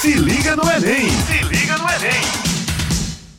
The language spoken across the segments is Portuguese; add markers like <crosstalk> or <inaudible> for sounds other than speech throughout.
Se liga no Enem! Se liga no Enem!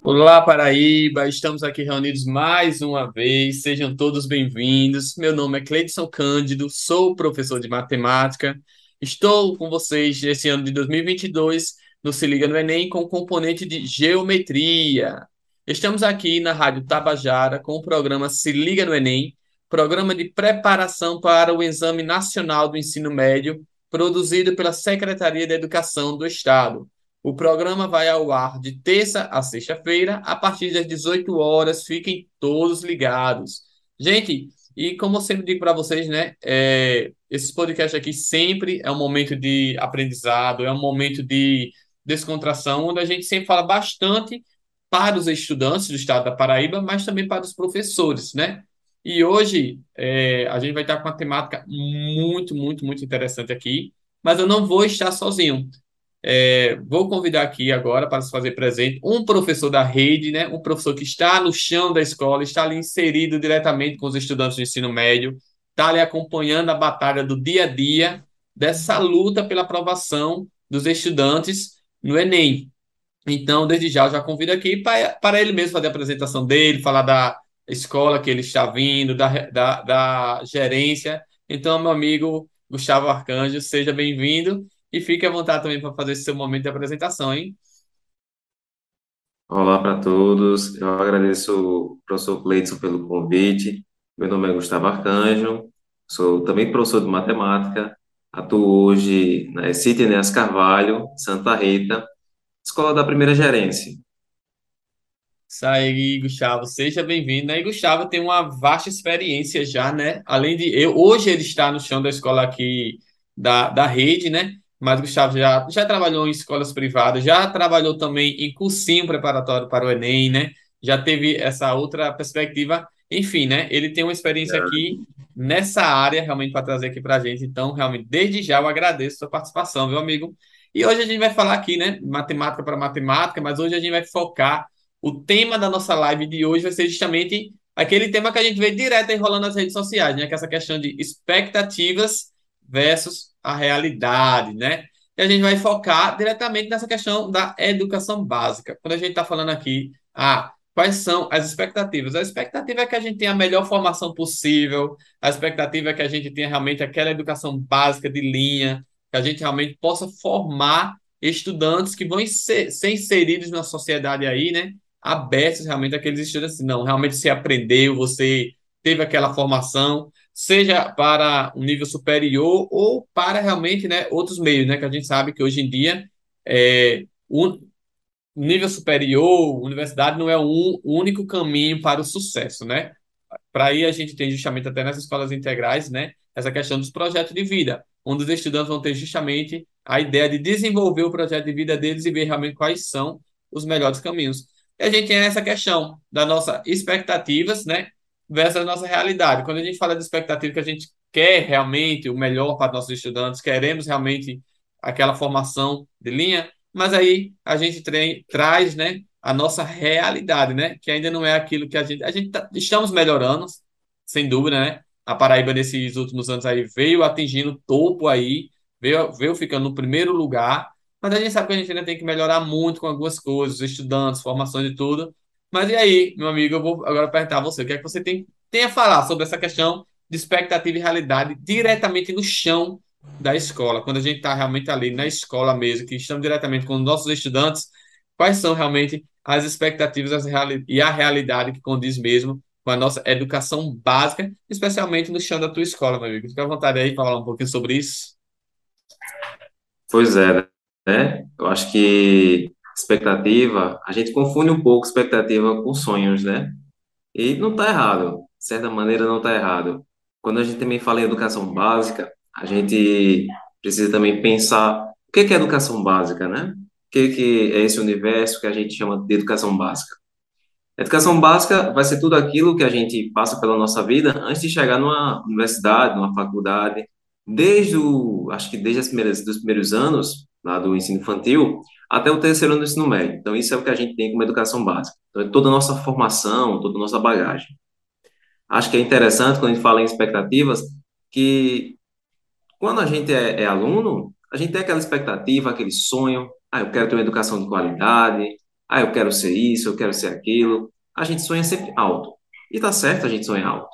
Olá, Paraíba! Estamos aqui reunidos mais uma vez. Sejam todos bem-vindos. Meu nome é Cleidson Cândido, sou professor de matemática. Estou com vocês esse ano de 2022 no Se Liga no Enem com componente de geometria. Estamos aqui na Rádio Tabajara com o programa Se Liga no Enem, programa de preparação para o Exame Nacional do Ensino Médio, produzido pela Secretaria de Educação do Estado. O programa vai ao ar de terça a sexta-feira, a partir das 18 horas. Fiquem todos ligados. Gente, e como eu sempre digo para vocês, né? É, esses podcasts aqui sempre é um momento de aprendizado, é um momento de descontração, onde a gente sempre fala bastante para os estudantes do estado da Paraíba, mas também para os professores, né? E hoje é, a gente vai estar com uma temática muito, muito, muito interessante aqui, mas eu não vou estar sozinho. É, vou convidar aqui agora para se fazer presente um professor da rede, né? Um professor que está no chão da escola, está ali inserido diretamente com os estudantes do ensino médio, está ali acompanhando a batalha do dia a dia dessa luta pela aprovação dos estudantes no Enem. Então, desde já, eu já convido aqui para, para ele mesmo fazer a apresentação dele, falar da escola que ele está vindo, da, da, da gerência. Então, meu amigo Gustavo Arcanjo, seja bem-vindo e fique à vontade também para fazer seu momento de apresentação, hein? Olá para todos, eu agradeço o professor Cleidson pelo convite. Meu nome é Gustavo Arcanjo, sou também professor de matemática, atuo hoje na CIT Enéas Carvalho, Santa Rita, Escola da Primeira Gerência. Isso aí, Gustavo, seja bem-vindo. E Gustavo tem uma vasta experiência já, né? Além de eu, hoje ele está no chão da escola aqui da, da rede, né? Mas Gustavo já, já trabalhou em escolas privadas, já trabalhou também em cursinho preparatório para o Enem, né? Já teve essa outra perspectiva. Enfim, né? Ele tem uma experiência aqui nessa área realmente para trazer aqui para a gente. Então, realmente, desde já eu agradeço a sua participação, meu amigo. E hoje a gente vai falar aqui, né? Matemática para matemática, mas hoje a gente vai focar o tema da nossa live de hoje vai ser justamente aquele tema que a gente vê direto enrolando nas redes sociais, né? Que é essa questão de expectativas versus a realidade, né? E a gente vai focar diretamente nessa questão da educação básica. Quando a gente está falando aqui, ah, quais são as expectativas? A expectativa é que a gente tenha a melhor formação possível, a expectativa é que a gente tenha realmente aquela educação básica de linha, que a gente realmente possa formar estudantes que vão ser, ser inseridos na sociedade aí, né? Abertos realmente àqueles estudantes. Não, realmente você aprendeu, você teve aquela formação, seja para um nível superior ou para realmente né, outros meios, né? Que a gente sabe que hoje em dia é, o nível superior, universidade não é um único caminho para o sucesso, né? Para aí a gente tem justamente até nas escolas integrais, né? Essa questão dos projetos de vida, onde os estudantes vão ter justamente a ideia de desenvolver o projeto de vida deles e ver realmente quais são os melhores caminhos. E a gente tem essa questão das nossas expectativas, né? Versus a nossa realidade. Quando a gente fala de expectativa que a gente quer realmente o melhor para nossos estudantes, queremos realmente aquela formação de linha, mas aí a gente traz, né, a nossa realidade, né, que ainda não é aquilo que a gente, a gente tá, estamos melhorando, sem dúvida, né? A Paraíba nesses últimos anos aí veio atingindo topo aí, veio, veio ficando no primeiro lugar, mas a gente sabe que a gente ainda tem que melhorar muito com algumas coisas, estudantes, formações e tudo. Mas e aí, meu amigo, eu vou agora perguntar a você, o que é que você tem, tem a falar sobre essa questão de expectativa e realidade diretamente no chão da escola, quando a gente está realmente ali na escola mesmo, que estamos diretamente com os nossos estudantes, quais são realmente as expectativas e a realidade que condiz mesmo com a nossa educação básica, especialmente no chão da tua escola, meu amigo. Fica à vontade aí para falar um pouquinho sobre isso. Pois é, né? Eu acho que expectativa, a gente confunde um pouco expectativa com sonhos, né? E não está errado, de certa maneira não está errado. Quando a gente também fala em educação básica, a gente precisa também pensar o que é educação básica, né? O que é esse universo que a gente chama de educação básica? educação básica vai ser tudo aquilo que a gente passa pela nossa vida antes de chegar numa universidade, numa faculdade, desde o, acho que desde as primeiras, dos primeiros anos, lá do ensino infantil, até o terceiro ano do ensino médio. Então, isso é o que a gente tem como educação básica. Então, é toda a nossa formação, toda a nossa bagagem. Acho que é interessante, quando a gente fala em expectativas, que quando a gente é, é aluno, a gente tem aquela expectativa, aquele sonho Ah, eu quero ter uma educação de qualidade. Ah, eu quero ser isso, eu quero ser aquilo. A gente sonha sempre alto. E tá certo a gente sonhar alto.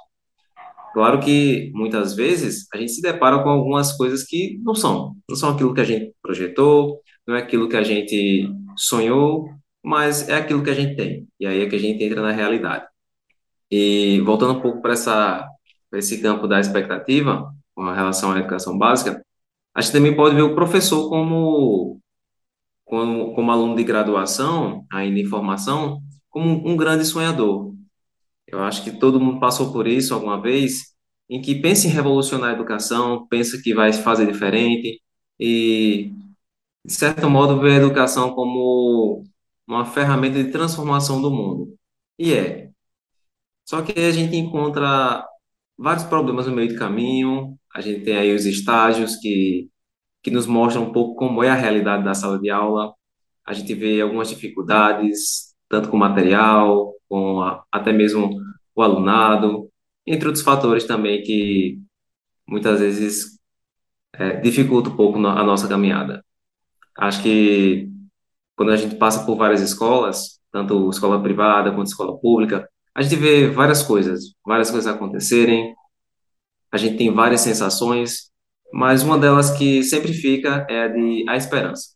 Claro que muitas vezes a gente se depara com algumas coisas que não são, não são aquilo que a gente projetou, não é aquilo que a gente sonhou, mas é aquilo que a gente tem. E aí é que a gente entra na realidade. E voltando um pouco para essa para esse campo da expectativa, com relação à educação básica, a gente também pode ver o professor como como, como aluno de graduação, ainda em formação, como um grande sonhador. Eu acho que todo mundo passou por isso alguma vez, em que pensa em revolucionar a educação, pensa que vai fazer diferente e, de certo modo, vê a educação como uma ferramenta de transformação do mundo. E é. Só que a gente encontra vários problemas no meio do caminho, a gente tem aí os estágios que, que nos mostram um pouco como é a realidade da sala de aula, a gente vê algumas dificuldades, tanto com material, com a, até mesmo o alunado, entre outros fatores também que muitas vezes é, dificulta um pouco a nossa caminhada. Acho que quando a gente passa por várias escolas, tanto escola privada quanto escola pública, a gente vê várias coisas, várias coisas acontecerem, a gente tem várias sensações, mas uma delas que sempre fica é a de a esperança.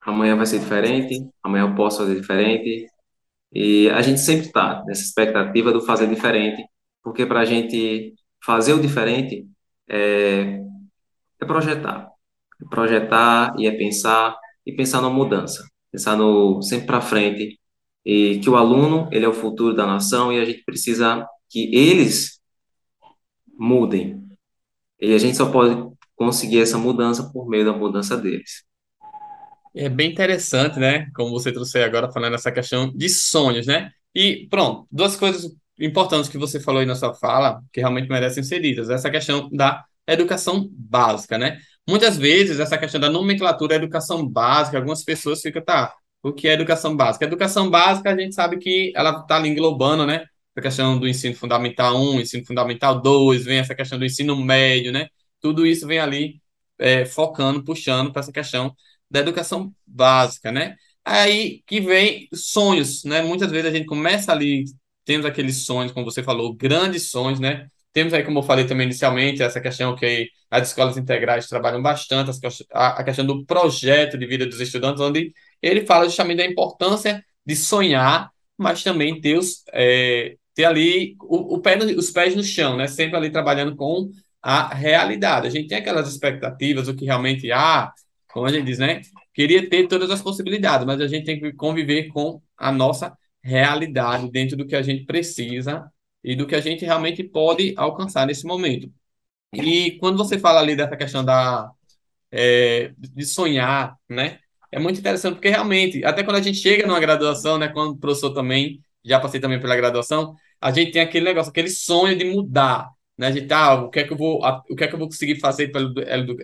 Amanhã vai ser diferente, amanhã eu posso fazer diferente, e a gente sempre está nessa expectativa do fazer diferente, porque para a gente fazer o diferente é, é projetar. É projetar e é pensar, e pensar na mudança, pensar no sempre para frente, e que o aluno, ele é o futuro da nação e a gente precisa que eles mudem. E a gente só pode conseguir essa mudança por meio da mudança deles. É bem interessante, né? Como você trouxe agora, falando essa questão de sonhos, né? E pronto, duas coisas importantes que você falou aí na sua fala, que realmente merecem ser ditas. Essa questão da educação básica, né? Muitas vezes, essa questão da nomenclatura educação básica, algumas pessoas ficam, tá, o que é educação básica? Educação básica, a gente sabe que ela está ali englobando, né? A questão do ensino fundamental 1, ensino fundamental 2, vem essa questão do ensino médio, né? Tudo isso vem ali é, focando, puxando para essa questão da educação básica, né? Aí que vem sonhos, né? Muitas vezes a gente começa ali, temos aqueles sonhos, como você falou, grandes sonhos, né? Temos aí, como eu falei também inicialmente, essa questão que as escolas integrais trabalham bastante, a questão do projeto de vida dos estudantes, onde ele fala justamente da importância de sonhar, mas também ter, os, é, ter ali o, o pé no, os pés no chão, né? Sempre ali trabalhando com a realidade. A gente tem aquelas expectativas, o que realmente, ah, como a gente diz, né? Queria ter todas as possibilidades, mas a gente tem que conviver com a nossa realidade dentro do que a gente precisa e do que a gente realmente pode alcançar nesse momento. E quando você fala ali dessa questão da, é, de sonhar, né? É muito interessante, porque realmente, até quando a gente chega numa graduação, né? Quando o professor também, já passei também pela graduação, a gente tem aquele negócio, aquele sonho de mudar, né? De tá, o que é que eu vou, o que é que eu vou conseguir fazer pela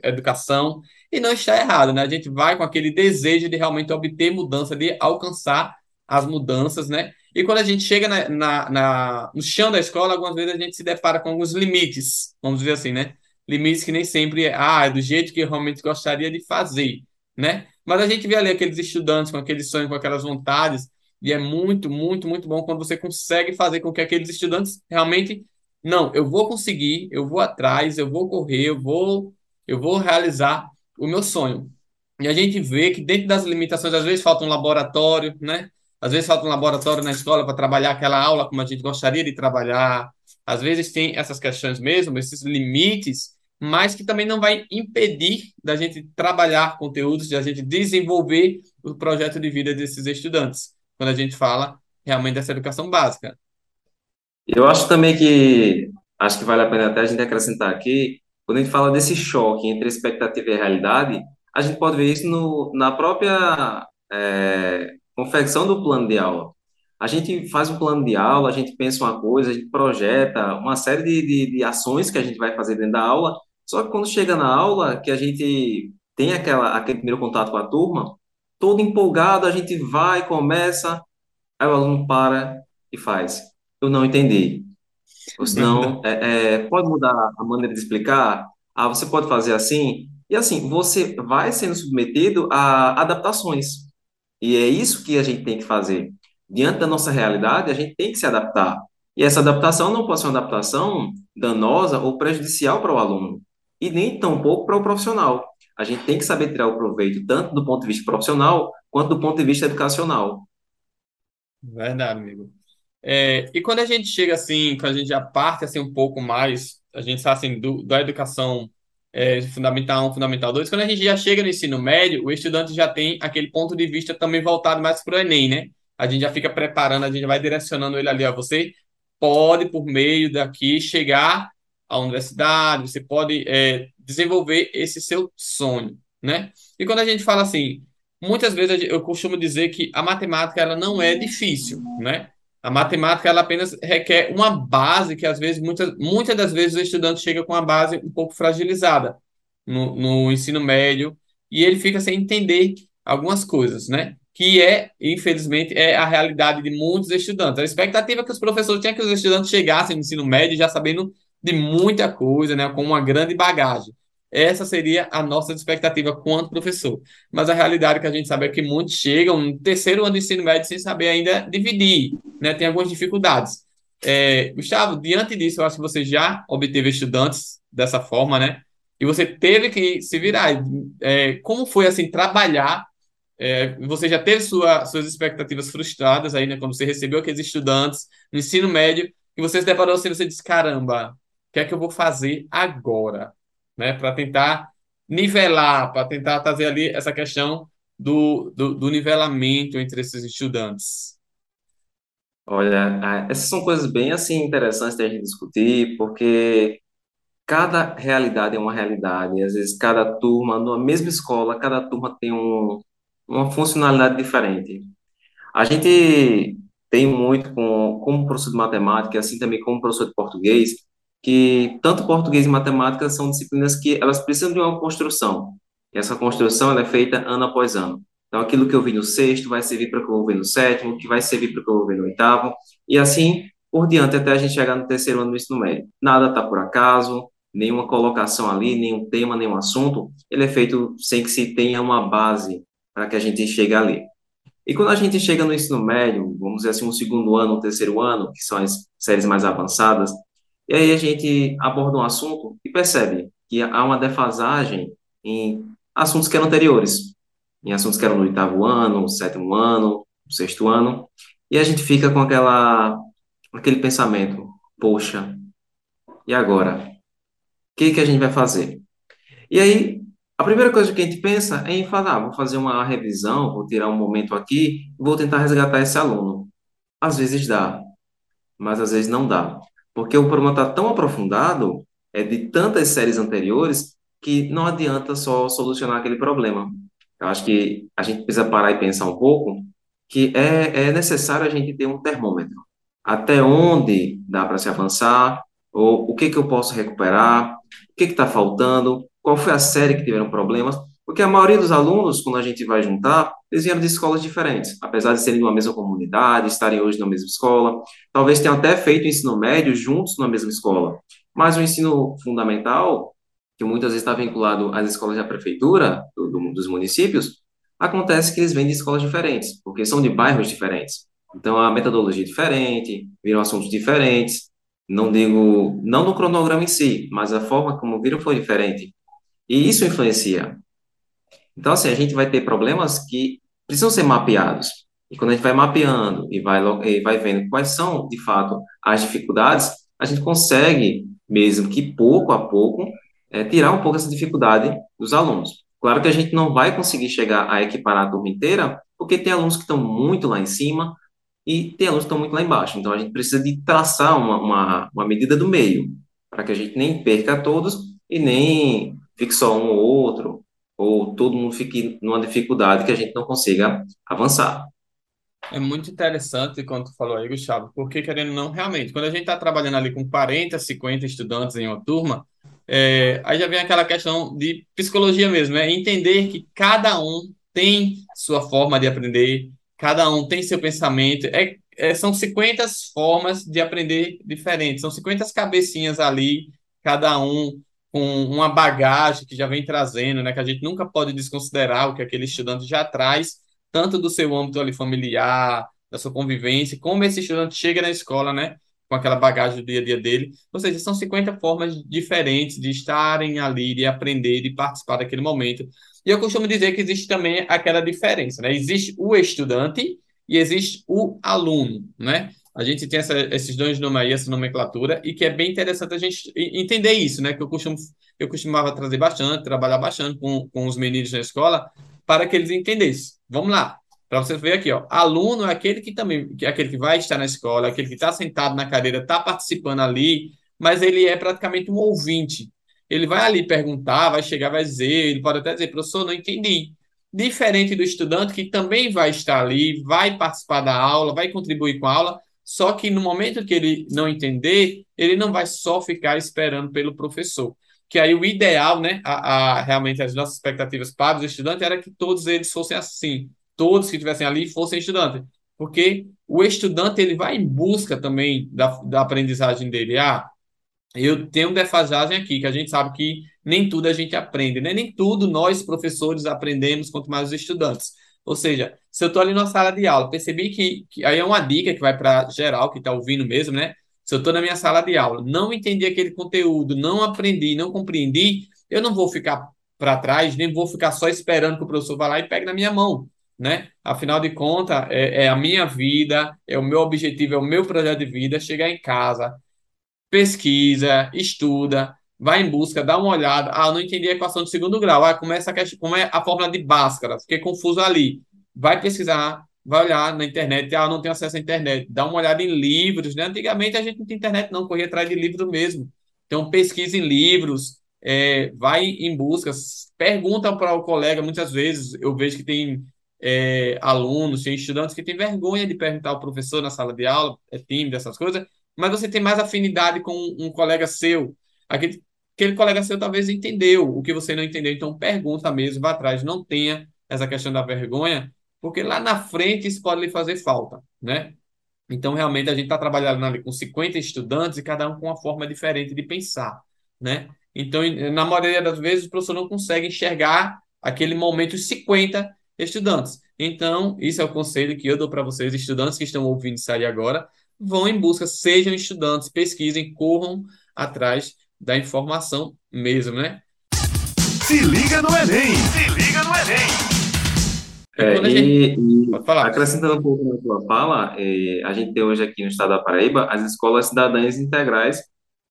educação? E não está errado, né? A gente vai com aquele desejo de realmente obter mudança, de alcançar as mudanças, né? E quando a gente chega na, na, na, no chão da escola, algumas vezes a gente se depara com alguns limites, vamos dizer assim, né? Limites que nem sempre é, ah, é do jeito que eu realmente gostaria de fazer, né? Mas a gente vê ali aqueles estudantes com aqueles sonhos, com aquelas vontades, e é muito, muito, muito bom quando você consegue fazer com que aqueles estudantes realmente, não, eu vou conseguir, eu vou atrás, eu vou correr, eu vou, eu vou realizar o meu sonho. E a gente vê que dentro das limitações, às vezes falta um laboratório, né? Às vezes falta um laboratório na escola para trabalhar aquela aula como a gente gostaria de trabalhar. Às vezes tem essas questões mesmo, esses limites, mas que também não vai impedir da gente trabalhar conteúdos, da gente desenvolver o projeto de vida desses estudantes, quando a gente fala realmente dessa educação básica. Eu acho também que acho que vale a pena até a gente acrescentar aqui, quando a gente fala desse choque entre expectativa e realidade, a gente pode ver isso no, na própria é, confecção do plano de aula. A gente faz um plano de aula, a gente pensa uma coisa, a gente projeta uma série de, de, de ações que a gente vai fazer dentro da aula, só que quando chega na aula, que a gente tem aquela, aquele primeiro contato com a turma, todo empolgado, a gente vai, começa, aí o aluno para e faz. Eu não entendi. Ou senão, é, é, pode mudar a maneira de explicar? Ah, você pode fazer assim? E assim, você vai sendo submetido a adaptações. E é isso que a gente tem que fazer. Diante da nossa realidade, a gente tem que se adaptar. E essa adaptação não pode ser uma adaptação danosa ou prejudicial para o aluno, e nem tampouco para o profissional. A gente tem que saber tirar o proveito tanto do ponto de vista profissional quanto do ponto de vista educacional. Verdade, amigo. É, e quando a gente chega assim, quando a gente já parte assim um pouco mais, a gente sabe assim, do, da educação é, fundamental 1, fundamental 2, quando a gente já chega no ensino médio, o estudante já tem aquele ponto de vista também voltado mais para o Enem, né? A gente já fica preparando, a gente vai direcionando ele ali, ó, você pode, por meio daqui, chegar à universidade, você pode é, desenvolver esse seu sonho, né? E quando a gente fala assim, muitas vezes eu costumo dizer que a matemática ela não é difícil, né? A matemática ela apenas requer uma base que às vezes muitas, muitas das vezes o estudante chega com uma base um pouco fragilizada no, no ensino médio e ele fica sem entender algumas coisas, né? Que é, infelizmente, é a realidade de muitos estudantes. A expectativa é que os professores tinham que os estudantes chegassem no ensino médio já sabendo de muita coisa, né? Com uma grande bagagem. Essa seria a nossa expectativa quanto professor. Mas a realidade que a gente sabe é que muitos chegam no terceiro ano de ensino médio sem saber ainda dividir, né? Tem algumas dificuldades. É, Gustavo, diante disso, eu acho que você já obteve estudantes dessa forma, né? E você teve que se virar. É, como foi, assim, trabalhar? É, você já teve sua, suas expectativas frustradas aí, né? Quando você recebeu aqueles estudantes no ensino médio, e você se deparou assim, você disse, caramba, o que é que eu vou fazer agora? Né, para tentar nivelar, para tentar trazer ali essa questão do, do, do nivelamento entre esses estudantes. Olha, essas são coisas bem assim interessantes de a gente discutir, porque cada realidade é uma realidade, às vezes cada turma, numa mesma escola, cada turma tem um, uma funcionalidade diferente. A gente tem muito com, como professor de matemática, assim também como professor de português, que tanto português e matemática são disciplinas que elas precisam de uma construção. E essa construção é feita ano após ano. Então, aquilo que eu vi no sexto vai servir para o que eu vou ver no sétimo, que vai servir para o que eu vou ver no oitavo, e assim por diante até a gente chegar no terceiro ano do ensino médio. Nada está por acaso, nenhuma colocação ali, nenhum tema, nenhum assunto, ele é feito sem que se tenha uma base para que a gente chegue ali. E quando a gente chega no ensino médio, vamos dizer assim, um segundo ano, um terceiro ano, que são as séries mais avançadas, e aí a gente aborda um assunto e percebe que há uma defasagem em assuntos que eram anteriores, em assuntos que eram no oitavo ano, sétimo ano, sexto ano, e a gente fica com aquela, aquele pensamento, poxa, e agora? O que, que a gente vai fazer? E aí, a primeira coisa que a gente pensa é em falar, ah, vou fazer uma revisão, vou tirar um momento aqui, vou tentar resgatar esse aluno. Às vezes dá, mas às vezes não dá. Porque o problema está tão aprofundado, é de tantas séries anteriores, que não adianta só solucionar aquele problema. Eu acho que a gente precisa parar e pensar um pouco que é, é necessário a gente ter um termômetro. Até onde dá para se avançar, ou o que, que eu posso recuperar, o que está faltando, qual foi a série que tiveram problemas, porque a maioria dos alunos, quando a gente vai juntar, eles vieram de escolas diferentes, apesar de serem de uma mesma comunidade, estarem hoje na mesma escola, talvez tenham até feito o ensino médio juntos na mesma escola. Mas o ensino fundamental, que muitas vezes está vinculado às escolas da prefeitura, do, do, dos municípios, acontece que eles vêm de escolas diferentes, porque são de bairros diferentes. Então, a metodologia é diferente, viram assuntos diferentes, não digo, não no cronograma em si, mas a forma como viram foi diferente. E isso influencia. Então, assim, a gente vai ter problemas que precisam ser mapeados. E quando a gente vai mapeando e vai, e vai vendo quais são, de fato, as dificuldades, a gente consegue, mesmo que pouco a pouco, é, tirar um pouco essa dificuldade dos alunos. Claro que a gente não vai conseguir chegar a equiparar a turma inteira, porque tem alunos que estão muito lá em cima e tem alunos que estão muito lá embaixo. Então, a gente precisa de traçar uma, uma, uma medida do meio, para que a gente nem perca todos e nem fique só um ou outro, ou todo mundo fique numa dificuldade que a gente não consiga avançar. É muito interessante quando tu falou aí, Gustavo, porque querendo não, realmente, quando a gente está trabalhando ali com 40, 50 estudantes em uma turma, é, aí já vem aquela questão de psicologia mesmo, é entender que cada um tem sua forma de aprender, cada um tem seu pensamento, é, é, são 50 formas de aprender diferentes, são 50 cabecinhas ali, cada um com uma bagagem que já vem trazendo, né? Que a gente nunca pode desconsiderar o que aquele estudante já traz, tanto do seu âmbito ali familiar, da sua convivência, como esse estudante chega na escola, né? Com aquela bagagem do dia a dia dele. Ou seja, são 50 formas diferentes de estarem ali, de aprender, de participar daquele momento. E eu costumo dizer que existe também aquela diferença, né? Existe o estudante e existe o aluno, né? A gente tem essa, esses dois nomes aí, essa nomenclatura, e que é bem interessante a gente entender isso, né? Que eu, costumo, eu costumava trazer bastante, trabalhar bastante com, com os meninos na escola, para que eles entendessem. Vamos lá, para você ver aqui, ó. Aluno é aquele que também, é aquele que vai estar na escola, aquele que está sentado na cadeira, está participando ali, mas ele é praticamente um ouvinte. Ele vai ali perguntar, vai chegar, vai dizer, ele pode até dizer, professor, não entendi. Diferente do estudante que também vai estar ali, vai participar da aula, vai contribuir com a aula, só que no momento que ele não entender, ele não vai só ficar esperando pelo professor. Que aí o ideal, né, a, a, realmente as nossas expectativas para os estudantes era que todos eles fossem assim, todos que estivessem ali fossem estudantes. Porque o estudante ele vai em busca também da, da aprendizagem dele. Ah, eu tenho defasagem aqui, que a gente sabe que nem tudo a gente aprende, né? Nem tudo nós, professores, aprendemos, quanto mais os estudantes. Ou seja, se eu estou ali na sala de aula, percebi que, que aí é uma dica que vai para geral, que está ouvindo mesmo, né? Se eu estou na minha sala de aula, não entendi aquele conteúdo, não aprendi, não compreendi, eu não vou ficar para trás, nem vou ficar só esperando que o professor vá lá e pegue na minha mão, né? Afinal de contas, é, é a minha vida, é o meu objetivo, é o meu projeto de vida, chegar em casa, pesquisa, estuda, vai em busca, dá uma olhada. Ah, não entendi a equação de segundo grau. Ah, começa a questão, como é a fórmula de Bhaskara? Fiquei confuso ali. Vai pesquisar, vai olhar na internet. Ah, não tenho acesso à internet. Dá uma olhada em livros, né? Antigamente a gente não tinha internet, não, corria atrás de livro mesmo. Então, pesquisa em livros, é, vai em busca, pergunta para o colega. Muitas vezes eu vejo que tem é, alunos, tem estudantes que têm vergonha de perguntar ao professor na sala de aula, é tímido, essas coisas, mas você tem mais afinidade com um colega seu. Aquele aquele colega seu talvez entendeu o que você não entendeu, então pergunta mesmo, vá atrás, não tenha essa questão da vergonha, porque lá na frente isso pode lhe fazer falta, né? Então, realmente, a gente está trabalhando ali com 50 estudantes e cada um com uma forma diferente de pensar, né? Então, na maioria das vezes, o professor não consegue enxergar aquele momento os 50 estudantes. Então, isso é o conselho que eu dou para vocês, estudantes que estão ouvindo isso aí agora, vão em busca, sejam estudantes, pesquisem, corram atrás da informação mesmo, né? Se liga no Enem! Se liga no Enem! É, e, e acrescentando um pouco na tua fala, é, a gente tem hoje aqui no estado da Paraíba as escolas cidadãs integrais,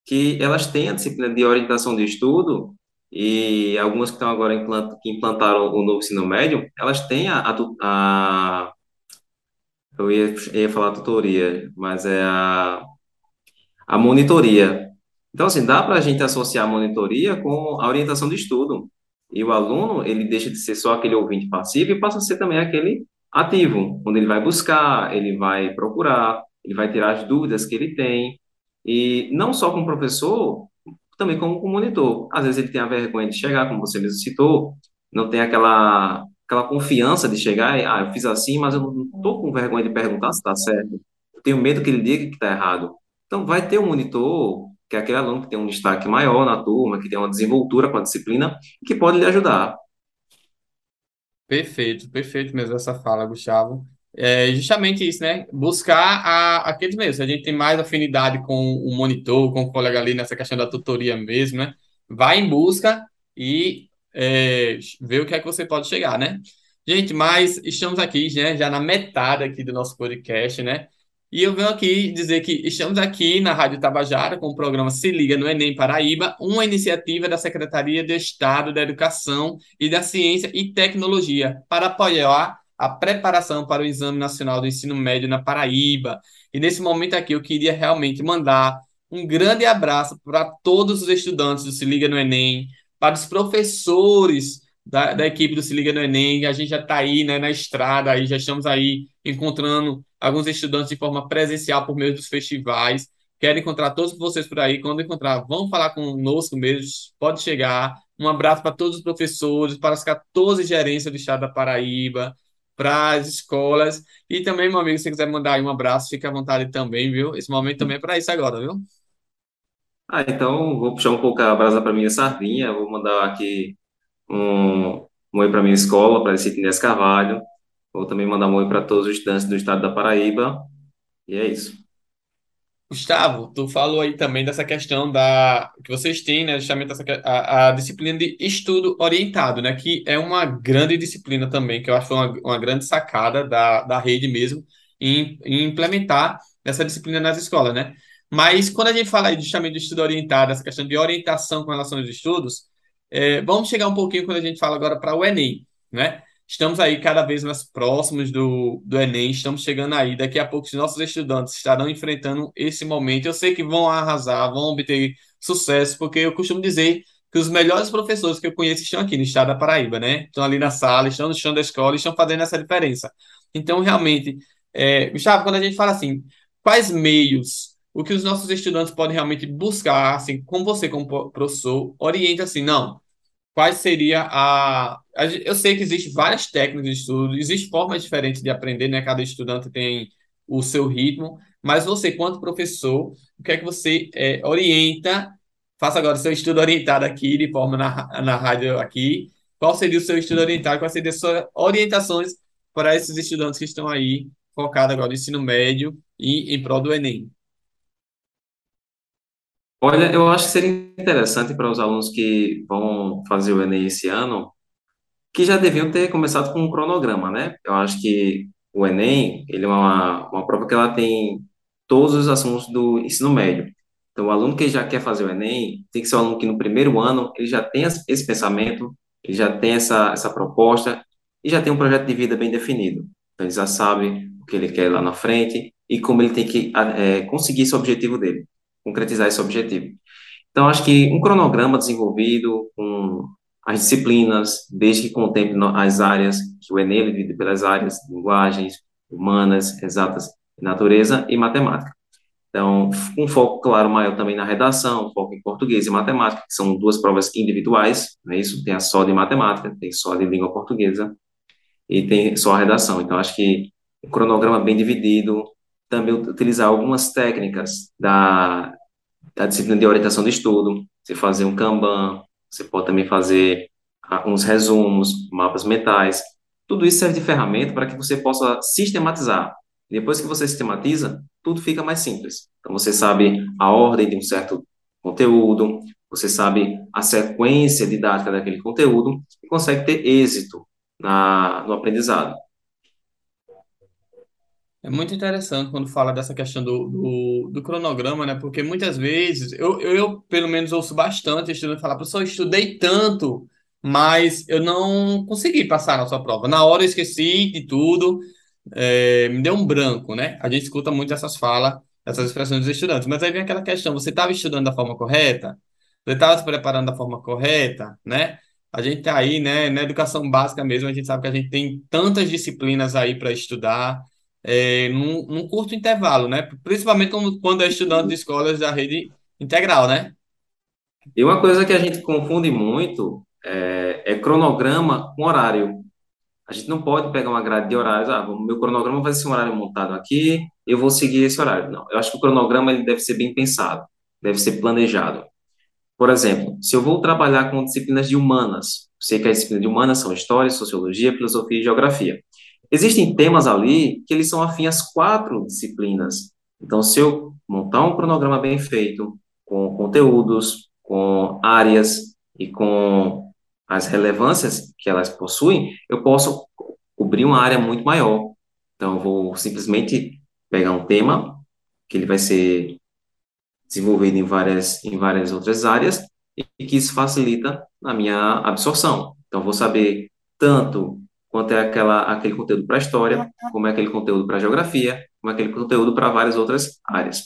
que elas têm a disciplina de orientação de estudo, e algumas que estão agora implant, que implantaram o novo ensino médio, elas têm a, a, a eu ia, ia falar tutoria, mas é a, a monitoria, então, assim, dá para a gente associar a monitoria com a orientação de estudo. E o aluno, ele deixa de ser só aquele ouvinte passivo e passa a ser também aquele ativo, onde ele vai buscar, ele vai procurar, ele vai tirar as dúvidas que ele tem. E não só com o professor, também como com o monitor. Às vezes ele tem a vergonha de chegar, como você mesmo citou, não tem aquela, aquela confiança de chegar e, ah, eu fiz assim, mas eu não estou com vergonha de perguntar se está certo. Eu tenho medo que ele diga que está errado. Então, vai ter um monitor que é aquele aluno que tem um destaque maior na turma, que tem uma desenvoltura com a disciplina, que pode lhe ajudar. Perfeito, perfeito mesmo essa fala, Gustavo. É justamente isso, né? Buscar a, aqueles mesmos. Se a gente tem mais afinidade com o monitor, com o colega ali nessa questão da tutoria mesmo, né? Vai em busca e é, ver o que é que você pode chegar, né? Gente, mas estamos aqui, né? Já na metade aqui do nosso podcast, né? E eu venho aqui dizer que estamos aqui na Rádio Tabajara com o programa Se Liga no Enem Paraíba, uma iniciativa da Secretaria de Estado da Educação e da Ciência e Tecnologia para apoiar a preparação para o Exame Nacional do Ensino Médio na Paraíba. E nesse momento aqui eu queria realmente mandar um grande abraço para todos os estudantes do Se Liga no Enem, para os professores da, da equipe do Se Liga no Enem, a gente já está aí né, na estrada, aí já estamos aí encontrando alguns estudantes de forma presencial por meio dos festivais. Quero encontrar todos vocês por aí. Quando encontrar, vão falar conosco mesmo. Pode chegar. Um abraço para todos os professores, para as 14 gerências do estado da Paraíba, para as escolas. E também, meu amigo, se quiser mandar aí um abraço, fique à vontade também, viu? Esse momento também é para isso agora, viu? Ah, então vou puxar um pouco a brasa para minha sardinha, vou mandar aqui um, um oi para minha escola, para a Licite Inês Carvalho, vou também mandar um oi para todos os estudantes do estado da Paraíba, e é isso. Gustavo, tu falou aí também dessa questão da que vocês têm, né, justamente essa, a, a disciplina de estudo orientado, né, que é uma grande disciplina também, que eu acho que uma, uma grande sacada da, da rede mesmo em, em implementar essa disciplina nas escolas, né? Mas quando a gente fala justamente do estudo orientado, essa questão de orientação com relação aos estudos, é, vamos chegar um pouquinho quando a gente fala agora para o Enem, né? Estamos aí cada vez mais próximos do, do Enem, estamos chegando aí. Daqui a pouco os nossos estudantes estarão enfrentando esse momento. Eu sei que vão arrasar, vão obter sucesso, porque eu costumo dizer que os melhores professores que eu conheço estão aqui no estado da Paraíba, né? Estão ali na sala, estão no chão da escola, estão fazendo essa diferença. Então, realmente, é, Gustavo, quando a gente fala assim, quais meios, o que os nossos estudantes podem realmente buscar, assim, com você como professor, orienta assim, não quais seria a, Eu sei que existem várias técnicas de estudo, existem formas diferentes de aprender, né? Cada estudante tem o seu ritmo, mas você, quanto professor, o que é que você é, orienta? Faça agora o seu estudo orientado aqui, de forma na, na rádio aqui. Qual seria o seu estudo orientado? Quais seriam as suas orientações para esses estudantes que estão aí, focados agora no ensino médio e em prol do Enem? Olha, eu acho que seria interessante para os alunos que vão fazer o Enem esse ano, que já deviam ter começado com um cronograma, né? Eu acho que o Enem, ele é uma, uma prova que ela tem todos os assuntos do ensino médio. Então, o aluno que já quer fazer o Enem, tem que ser um aluno que no primeiro ano, ele já tem esse pensamento, ele já tem essa, essa proposta e já tem um projeto de vida bem definido. Então, ele já sabe o que ele quer lá na frente e como ele tem que eh, conseguir esse objetivo dele, concretizar esse objetivo. Então, acho que um cronograma desenvolvido com as disciplinas, desde que contemple as áreas, que o Enem divide pelas áreas, linguagens, humanas, exatas, natureza e matemática. Então, um foco, claro, maior também na redação, foco em português e matemática, que são duas provas individuais, não é isso? Tem a só de matemática, tem só de língua portuguesa e tem só a redação. Então, acho que o cronograma bem dividido, também utilizar algumas técnicas da da disciplina de orientação de estudo, você fazer um Kanban, você pode também fazer ah, uns resumos, mapas mentais. Tudo isso serve de ferramenta para que você possa sistematizar. Depois que você sistematiza, tudo fica mais simples. Então, você sabe a ordem de um certo conteúdo, você sabe a sequência didática daquele conteúdo e consegue ter êxito na, no aprendizado. É muito interessante quando fala dessa questão do, do, do cronograma, né? Porque muitas vezes, eu, eu, pelo menos ouço bastante estudante falar, eu estudei tanto, mas eu não consegui passar na sua prova. Na hora eu esqueci de tudo, é, me deu um branco, né? A gente escuta muito essas falas, essas expressões dos estudantes. Mas aí vem aquela questão, você estava estudando da forma correta? Você estava se preparando da forma correta, né? A gente tá aí, né, na educação básica mesmo, a gente sabe que a gente tem tantas disciplinas aí para estudar é, num, num curto intervalo, né? Principalmente quando, é estudante de escolas da rede integral, né? E uma coisa que a gente confunde muito é, é cronograma com horário. A gente não pode pegar uma grade de horários, ah, meu cronograma vai ser um horário montado aqui, eu vou seguir esse horário. Não, eu acho que o cronograma ele deve ser bem pensado, deve ser planejado. Por exemplo, se eu vou trabalhar com disciplinas de humanas, sei que as disciplinas de humanas são história, sociologia, filosofia e geografia. Existem temas ali que eles são afins às quatro disciplinas. Então, se eu montar um cronograma bem feito, com conteúdos, com áreas e com as relevâncias que elas possuem, eu posso cobrir uma área muito maior. Então, eu vou simplesmente pegar um tema que ele vai ser desenvolvido em várias, em várias outras áreas e que isso facilita a minha absorção. Então, vou saber tanto quanto é aquela, aquele conteúdo para história, como é aquele conteúdo para geografia, como é aquele conteúdo para várias outras áreas.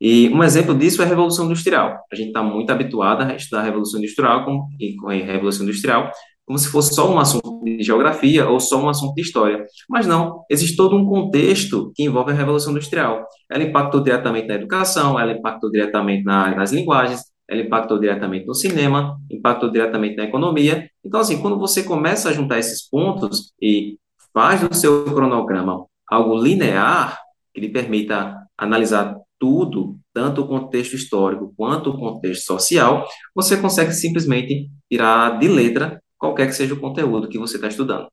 E um exemplo disso é a Revolução Industrial. A gente está muito habituado a estudar a Revolução Industrial com, e com a Revolução Industrial como se fosse só um assunto de geografia ou só um assunto de história. Mas não, existe todo um contexto que envolve a Revolução Industrial. Ela impactou diretamente na educação, ela impactou diretamente na, nas linguagens, ela impactou diretamente no cinema, impactou diretamente na economia. Então, assim, quando você começa a juntar esses pontos e faz do seu cronograma algo linear, que lhe permita analisar tudo tanto o contexto histórico quanto o contexto social, você consegue simplesmente tirar de letra qualquer que seja o conteúdo que você está estudando.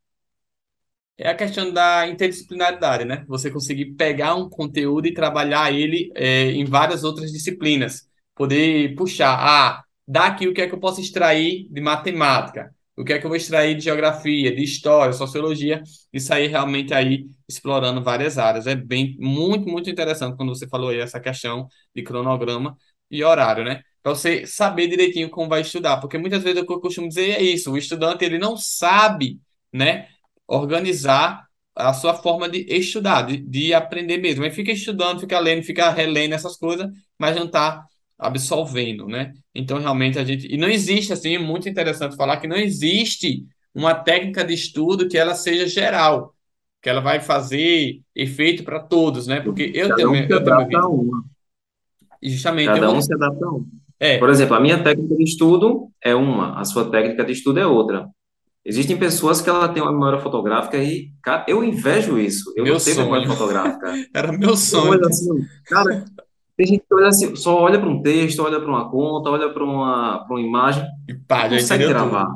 É a questão da interdisciplinaridade, né? Você conseguir pegar um conteúdo e trabalhar ele é, em várias outras disciplinas. Poder puxar, ah, daqui o que é que eu posso extrair de matemática, o que é que eu vou extrair de geografia, de história, sociologia, e sair realmente aí explorando várias áreas. É bem, muito, muito interessante quando você falou aí essa questão de cronograma e horário, né? Para você saber direitinho como vai estudar, porque muitas vezes o que eu costumo dizer é isso, o estudante ele não sabe, né? organizar a sua forma de estudar, de, de aprender mesmo. Aí fica estudando, fica lendo, fica relendo essas coisas, mas não está absolvendo, né? Então, realmente, a gente... E não existe, assim, é muito interessante falar que não existe uma técnica de estudo que ela seja geral, que ela vai fazer efeito para todos, né? Porque eu Cada tenho... um eu tenho adapta a uma. Justamente... Cada eu um se adapta a uma. É, Por exemplo, a minha técnica de estudo é uma, a sua técnica de estudo é outra. Existem pessoas que ela tem uma memória fotográfica e, cara, eu invejo isso. Eu meu não tenho memória fotográfica. <laughs> Era meu Eu sonho. assim, cara, tem gente que olha assim, só olha para um texto, olha para uma conta, olha para uma, uma imagem, E não pá, já consegue gravar. tudo.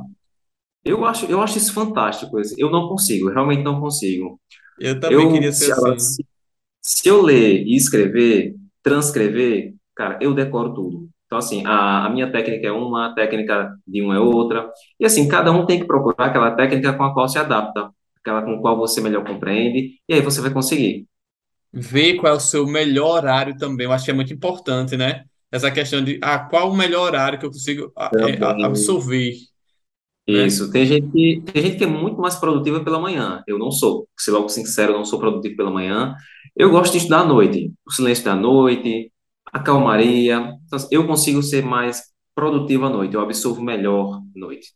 Eu acho, eu acho isso fantástico. assim. Eu não consigo, realmente não consigo. Eu também queria Eu, ser se, assim. se, se eu ler e escrever, transcrever, cara, eu decoro tudo. Então, assim, a, a minha técnica é uma, a técnica de um é outra. E, assim, cada um tem que procurar aquela técnica com a qual se adapta, aquela com a qual você melhor compreende, e aí você vai conseguir. Ver qual é o seu melhor horário também. Eu acho que é muito importante, né? Essa questão de ah, qual o melhor horário que eu consigo é, a- absorver, né? Isso. Tem gente que, tem gente que é muito mais produtiva pela manhã. Eu não sou. Se logo sincero, eu não sou produtivo pela manhã. Eu gosto de estudar à noite. O silêncio da noite, a calmaria. Então, assim, eu consigo ser mais produtivo à noite. Eu absorvo melhor à noite.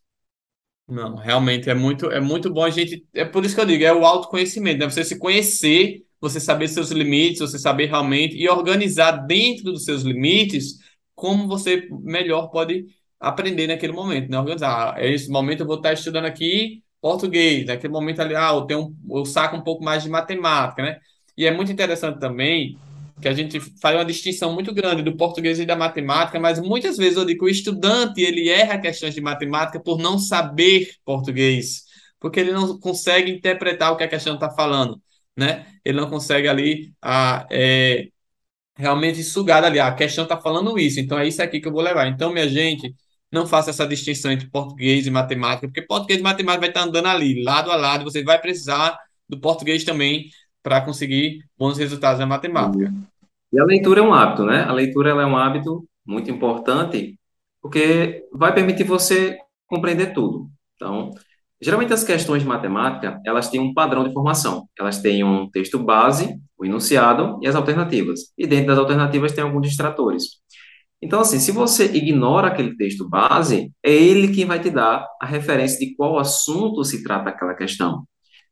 Não, realmente é muito, é muito bom a gente. É por isso que eu digo, é o autoconhecimento, né? Você se conhecer, você saber seus limites, você saber realmente e organizar dentro dos seus limites como você melhor pode aprender naquele momento, né? Organizar. Ah, esse momento eu vou estar estudando aqui português, naquele momento ali, ah, eu tenho, eu saco um pouco mais de matemática, né? E é muito interessante também que a gente faz uma distinção muito grande do português e da matemática, mas muitas vezes eu digo que o estudante ele erra questões de matemática por não saber português, porque ele não consegue interpretar o que a questão está falando, né? Ele não consegue ali a, é, realmente sugar ali, a questão está falando isso, então é isso aqui que eu vou levar. Então, minha gente, não faça essa distinção entre português e matemática, porque português e matemática vai estar andando ali, lado a lado, você vai precisar do português também para conseguir bons resultados na matemática. E a leitura é um hábito, né? A leitura é um hábito muito importante, porque vai permitir você compreender tudo. Então, geralmente as questões de matemática, elas têm um padrão de formação. Elas têm um texto base, o enunciado e as alternativas. E dentro das alternativas tem alguns distratores. Então, assim, se você ignora aquele texto base, é ele quem vai te dar a referência de qual assunto se trata aquela questão.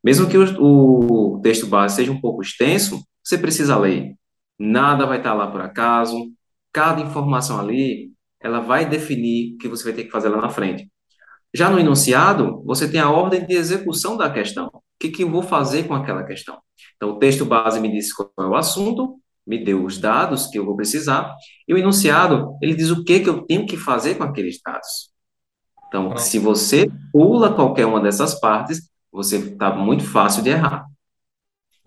Mesmo que o, o texto base seja um pouco extenso, você precisa ler. Nada vai estar lá por acaso. Cada informação ali, ela vai definir o que você vai ter que fazer lá na frente. Já no enunciado, você tem a ordem de execução da questão. O que, que eu vou fazer com aquela questão? Então, o texto base me diz qual é o assunto, me deu os dados que eu vou precisar, e o enunciado, ele diz o que, que eu tenho que fazer com aqueles dados. Então, se você pula qualquer uma dessas partes, você está muito fácil de errar.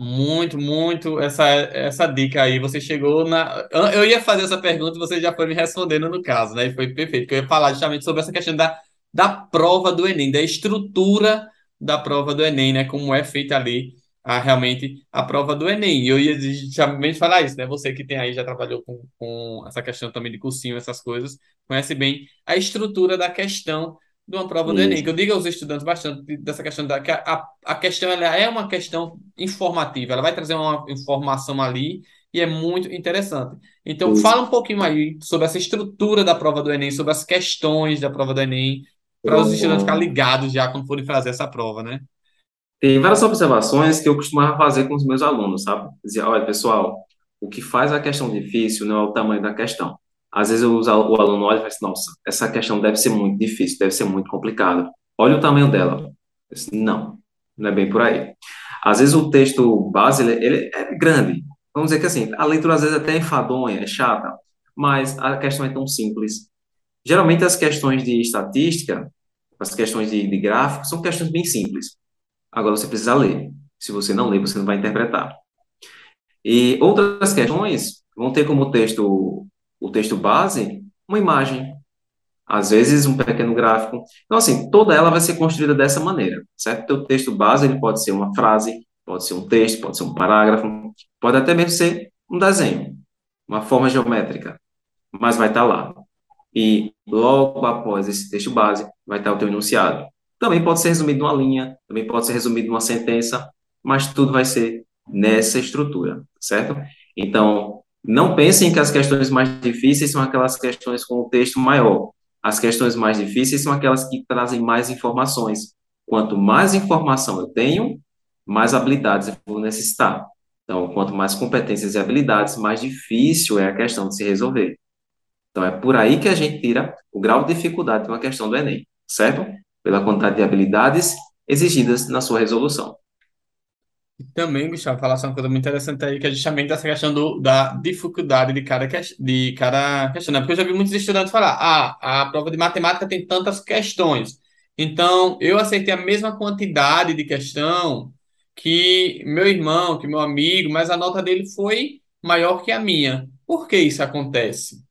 Muito, muito essa, essa dica aí. Você chegou na. Eu ia fazer essa pergunta e você já foi me respondendo no caso, né? E foi perfeito, que eu ia falar justamente sobre essa questão da, da prova do Enem, da estrutura da prova do Enem, né? Como é feita ali a, realmente a prova do Enem. E eu ia justamente falar isso, né? Você que tem aí, já trabalhou com, com essa questão também de cursinho, essas coisas, conhece bem a estrutura da questão de uma prova do Enem, Isso. que eu digo aos estudantes bastante dessa questão da que a, a, a questão ela é uma questão informativa, ela vai trazer uma informação ali e é muito interessante. Então, Isso. fala um pouquinho aí sobre essa estrutura da prova do Enem, sobre as questões da prova do Enem, para os estudantes ficarem ligados já quando forem fazer essa prova, né? Tem várias observações que eu costumava fazer com os meus alunos, sabe? Dizia, olha, pessoal, o que faz a questão difícil não é o tamanho da questão. Às vezes o aluno olha e fala assim, nossa, essa questão deve ser muito difícil, deve ser muito complicada. Olha o tamanho dela. Disse, não, não é bem por aí. Às vezes o texto base, ele, ele é grande. vamos dizer que assim, a leitura às vezes até é enfadonha, é chata, mas a questão é tão simples. Geralmente as questões de estatística, as questões de, de gráfico, são questões bem simples. Agora você precisa ler. Se você não ler, você não vai interpretar. E outras questões vão ter como texto, o texto base, uma imagem, às vezes um pequeno gráfico. Então, assim, toda ela vai ser construída dessa maneira, certo? O texto base, ele pode ser uma frase, pode ser um texto, pode ser um parágrafo, pode até mesmo ser um desenho, uma forma geométrica, mas vai estar lá. E logo após esse texto base, vai estar o teu enunciado. Também pode ser resumido numa linha, também pode ser resumido numa sentença, mas tudo vai ser nessa estrutura, certo? Então, não pensem que as questões mais difíceis são aquelas questões com o texto maior. As questões mais difíceis são aquelas que trazem mais informações. Quanto mais informação eu tenho, mais habilidades eu vou necessitar. Então, quanto mais competências e habilidades, mais difícil é a questão de se resolver. Então, é por aí que a gente tira o grau de dificuldade de uma questão do Enem, certo? Pela quantidade de habilidades exigidas na sua resolução. E também, Gustavo, falasse uma coisa muito interessante aí, que é justamente essa questão do, da dificuldade de cada, de cada questão, né? Porque eu já vi muitos estudantes falar, ah, a prova de matemática tem tantas questões, então eu acertei a mesma quantidade de questão que meu irmão, que meu amigo, mas a nota dele foi maior que a minha. Por que isso acontece?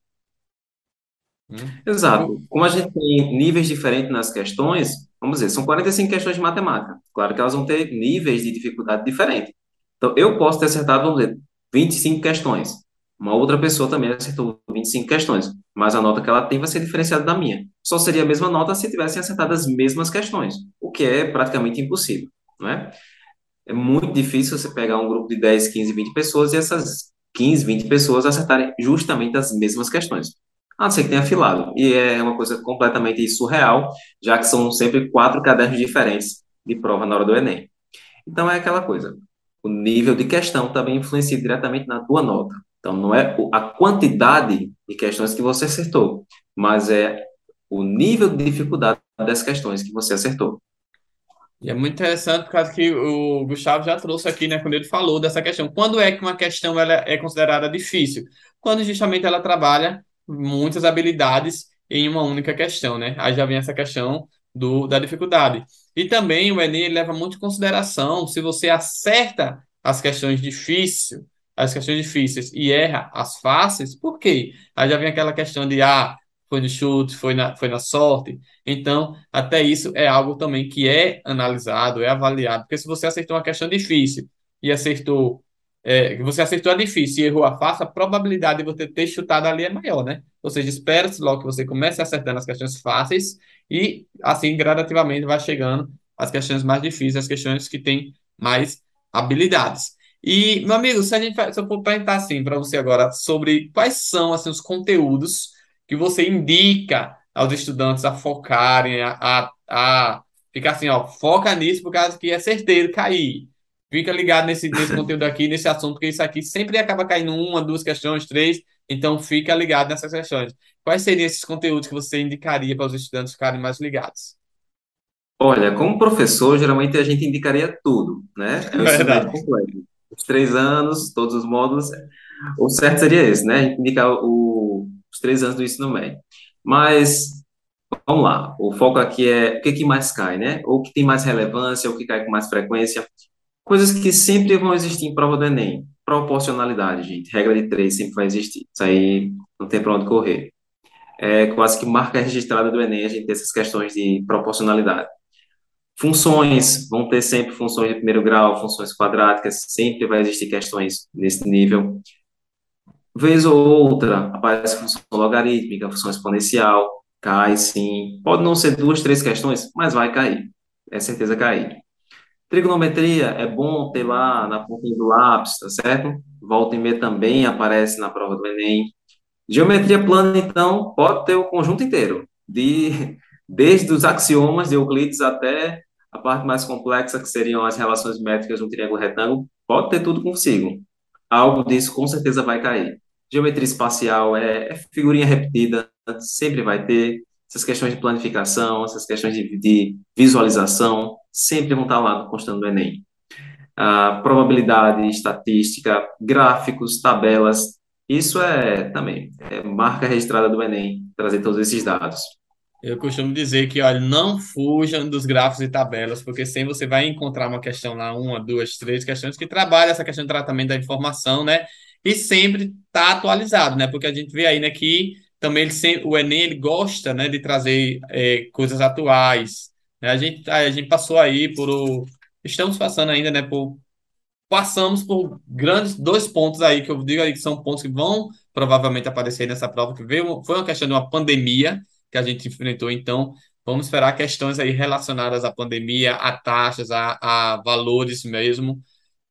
Hum? Exato. Como a gente tem níveis diferentes nas questões, vamos dizer, são 45 questões de matemática. Claro que elas vão ter níveis de dificuldade diferentes. Então, eu posso ter acertado, vamos dizer, 25 questões. Uma outra pessoa também acertou 25 questões, mas a nota que ela tem vai ser diferenciada da minha. Só seria a mesma nota se tivessem acertado as mesmas questões, o que é praticamente impossível, não é? É muito difícil você pegar um grupo de 10, 15, 20 pessoas e essas 15, 20 pessoas acertarem justamente as mesmas questões a não ser que tenha filado. E é uma coisa completamente surreal, já que são sempre quatro cadernos diferentes de prova na hora do Enem. Então é aquela coisa. O nível de questão também influencia diretamente na tua nota. Então não é a quantidade de questões que você acertou, mas é o nível de dificuldade das questões que você acertou. E é muito interessante por causa que o Gustavo já trouxe aqui, né, quando ele falou dessa questão. Quando é que uma questão ela é considerada difícil? Quando justamente ela trabalha muitas habilidades em uma única questão, né? Aí já vem essa questão do, da dificuldade. E também o Enem leva muito em consideração se você acerta as questões difíceis, as questões difíceis e erra as fáceis, por quê? Aí já vem aquela questão de ah, foi no chute, foi na, foi na sorte. Então, até isso é algo também que é analisado, é avaliado. Porque se você acertou uma questão difícil e acertou é, você acertou a difícil e errou a fácil, a probabilidade de você ter chutado ali é maior, né? Ou seja, espera-se logo que você comece acertando as questões fáceis e, assim, gradativamente vai chegando as questões mais difíceis, as questões que têm mais habilidades. E, meu amigo, se a gente se eu for perguntar assim para você agora sobre quais são assim, os conteúdos que você indica aos estudantes a focarem, a, a, a ficar assim, ó, foca nisso por causa que é certeiro cair. Fica ligado nesse, nesse conteúdo aqui, nesse assunto, porque isso aqui sempre acaba caindo uma, duas questões, três. Então, fica ligado nessas questões. Quais seriam esses conteúdos que você indicaria para os estudantes ficarem mais ligados? Olha, como professor, geralmente a gente indicaria tudo, né? É completo. Os três anos, todos os módulos. O certo seria esse, né? A gente indicar o, os três anos do ensino médio. Mas, vamos lá. O foco aqui é o que, que mais cai, né? Ou o que tem mais relevância, o que cai com mais frequência. Coisas que sempre vão existir em prova do Enem. Proporcionalidade, gente. Regra de três sempre vai existir. Isso aí não tem para onde correr. É quase que marca registrada do Enem a gente ter essas questões de proporcionalidade. Funções, vão ter sempre funções de primeiro grau, funções quadráticas, sempre vai existir questões nesse nível. Vez ou outra, aparece função logarítmica, função exponencial, cai sim. Pode não ser duas, três questões, mas vai cair. É certeza cair. Trigonometria é bom ter lá na pontinha do lápis, tá certo? Volta e meia também aparece na prova do Enem. Geometria plana, então, pode ter o conjunto inteiro, de, desde os axiomas de Euclides até a parte mais complexa, que seriam as relações métricas de um triângulo retângulo, pode ter tudo consigo. Algo disso com certeza vai cair. Geometria espacial é, é figurinha repetida, sempre vai ter. Essas questões de planificação, essas questões de, de visualização, sempre vão estar lá constando do Enem. a probabilidade, estatística, gráficos, tabelas. Isso é também é marca registrada do Enem, trazer todos esses dados. Eu costumo dizer que, olha, não fujam dos gráficos e tabelas, porque sempre você vai encontrar uma questão lá, uma, duas, três questões que trabalham essa questão de tratamento da informação, né? E sempre está atualizado, né? Porque a gente vê aí, né, que também ele o Enem ele gosta, né, de trazer é, coisas atuais. A gente, a gente passou aí por o, estamos passando ainda, né, por passamos por grandes dois pontos aí que eu digo aí que são pontos que vão provavelmente aparecer nessa prova que veio foi uma questão de uma pandemia que a gente enfrentou. Então, vamos esperar questões aí relacionadas à pandemia, a taxas, a, a valores mesmo,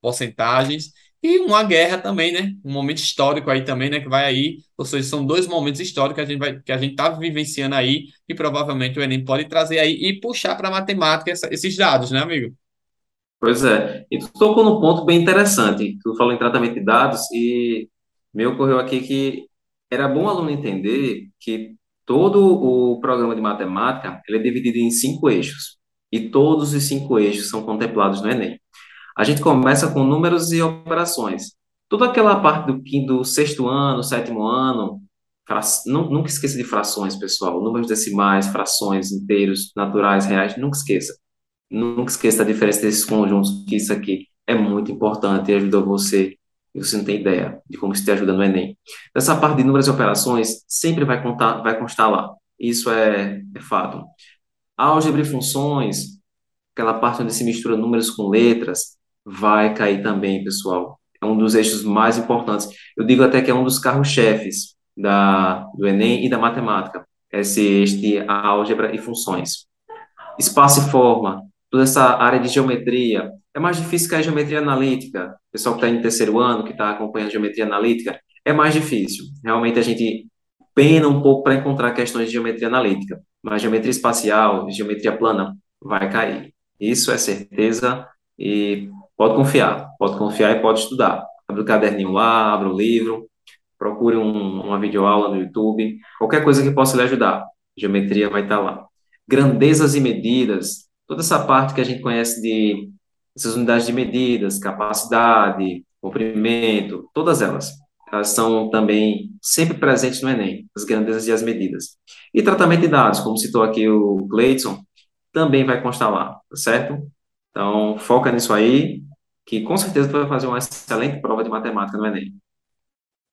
porcentagens. E uma guerra também, né? Um momento histórico aí também, né? Que vai aí, ou seja, são dois momentos históricos que a gente vai, que a gente está vivenciando aí e provavelmente o Enem pode trazer aí e puxar para a matemática essa, esses dados, né, amigo? Pois é. E tu tocou num ponto bem interessante. Tu falou em tratamento de dados e me ocorreu aqui que era bom o aluno entender que todo o programa de matemática ele é dividido em cinco eixos e todos os cinco eixos são contemplados no Enem. A gente começa com números e operações. Toda aquela parte do, do sexto ano, sétimo ano, fra... nunca esqueça de frações, pessoal. Números decimais, frações, inteiros, naturais, reais, nunca esqueça. Nunca esqueça a diferença desses conjuntos, que isso aqui é muito importante e ajuda você e você não tem ideia de como isso te ajuda no Enem. Essa parte de números e operações sempre vai, contar, vai constar lá. Isso é, é fato. Álgebra e funções, aquela parte onde se mistura números com letras, vai cair também, pessoal. É um dos eixos mais importantes. Eu digo até que é um dos carros-chefes da, do Enem e da matemática. Esse, este álgebra e funções. Espaço e forma, toda essa área de geometria, é mais difícil que a geometria analítica. O pessoal que está em terceiro ano, que está acompanhando geometria analítica, é mais difícil. Realmente a gente pena um pouco para encontrar questões de geometria analítica, mas geometria espacial, geometria plana, vai cair. Isso é certeza e pode confiar, pode confiar e pode estudar. Abre o caderninho lá, abre o livro, procure um, uma videoaula no YouTube, qualquer coisa que possa lhe ajudar. Geometria vai estar lá. Grandezas e medidas, toda essa parte que a gente conhece de essas unidades de medidas, capacidade, comprimento, todas elas, elas são também sempre presentes no Enem, as grandezas e as medidas. E tratamento de dados, como citou aqui o Cleiton, também vai constar lá, tá certo? Então, foca nisso aí, que com certeza tu vai fazer uma excelente prova de matemática no Enem.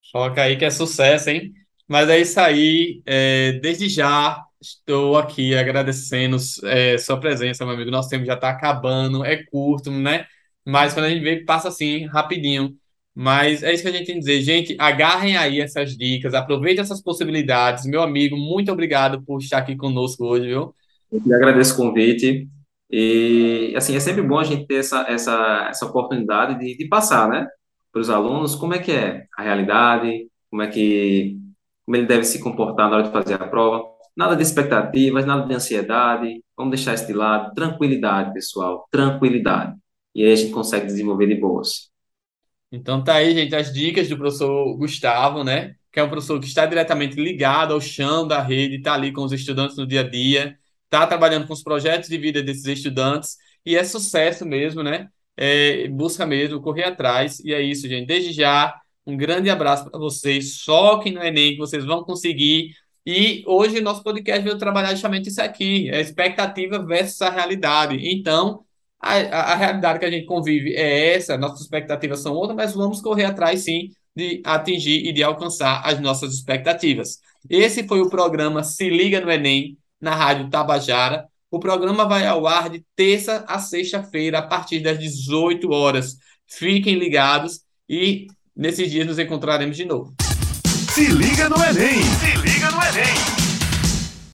Foca aí que é sucesso, hein? Mas é isso aí. É, desde já, Estou aqui agradecendo é, sua presença, meu amigo. Nosso tempo já está acabando, é curto, né? Mas quando a gente vê, passa assim, rapidinho. Mas é isso que a gente tem que dizer. Gente, agarrem aí essas dicas, aproveitem essas possibilidades. Meu amigo, muito obrigado por estar aqui conosco hoje, viu? Eu agradeço o convite. E, assim, é sempre bom a gente ter essa, essa, essa oportunidade de, de passar, né? Para os alunos, como é que é a realidade, como é que como ele deve se comportar na hora de fazer a prova. Nada de expectativas, nada de ansiedade. Vamos deixar isso de lado. Tranquilidade, pessoal. Tranquilidade. E aí a gente consegue desenvolver de boas. Então tá aí, gente, as dicas do professor Gustavo, né? Que é um professor que está diretamente ligado ao chão da rede, está ali com os estudantes no dia a dia, está trabalhando com os projetos de vida desses estudantes, e é sucesso mesmo, né? É, busca mesmo, correr atrás, e é isso, gente. Desde já, um grande abraço para vocês. Soquem no Enem, que vocês vão conseguir e hoje nosso podcast veio trabalhar justamente isso aqui, a expectativa versus a realidade. Então, a, a, realidade que a gente convive é essa, nossas expectativas são outras, mas vamos correr atrás sim de atingir e de alcançar as nossas expectativas. Esse foi o programa Se Liga no Enem, na Rádio Tabajara. O programa vai ao ar de terça a sexta-feira, a partir das 18 horas. Fiquem ligados e nesses dias nos encontraremos de novo. Se liga no Enem! Se liga no Enem!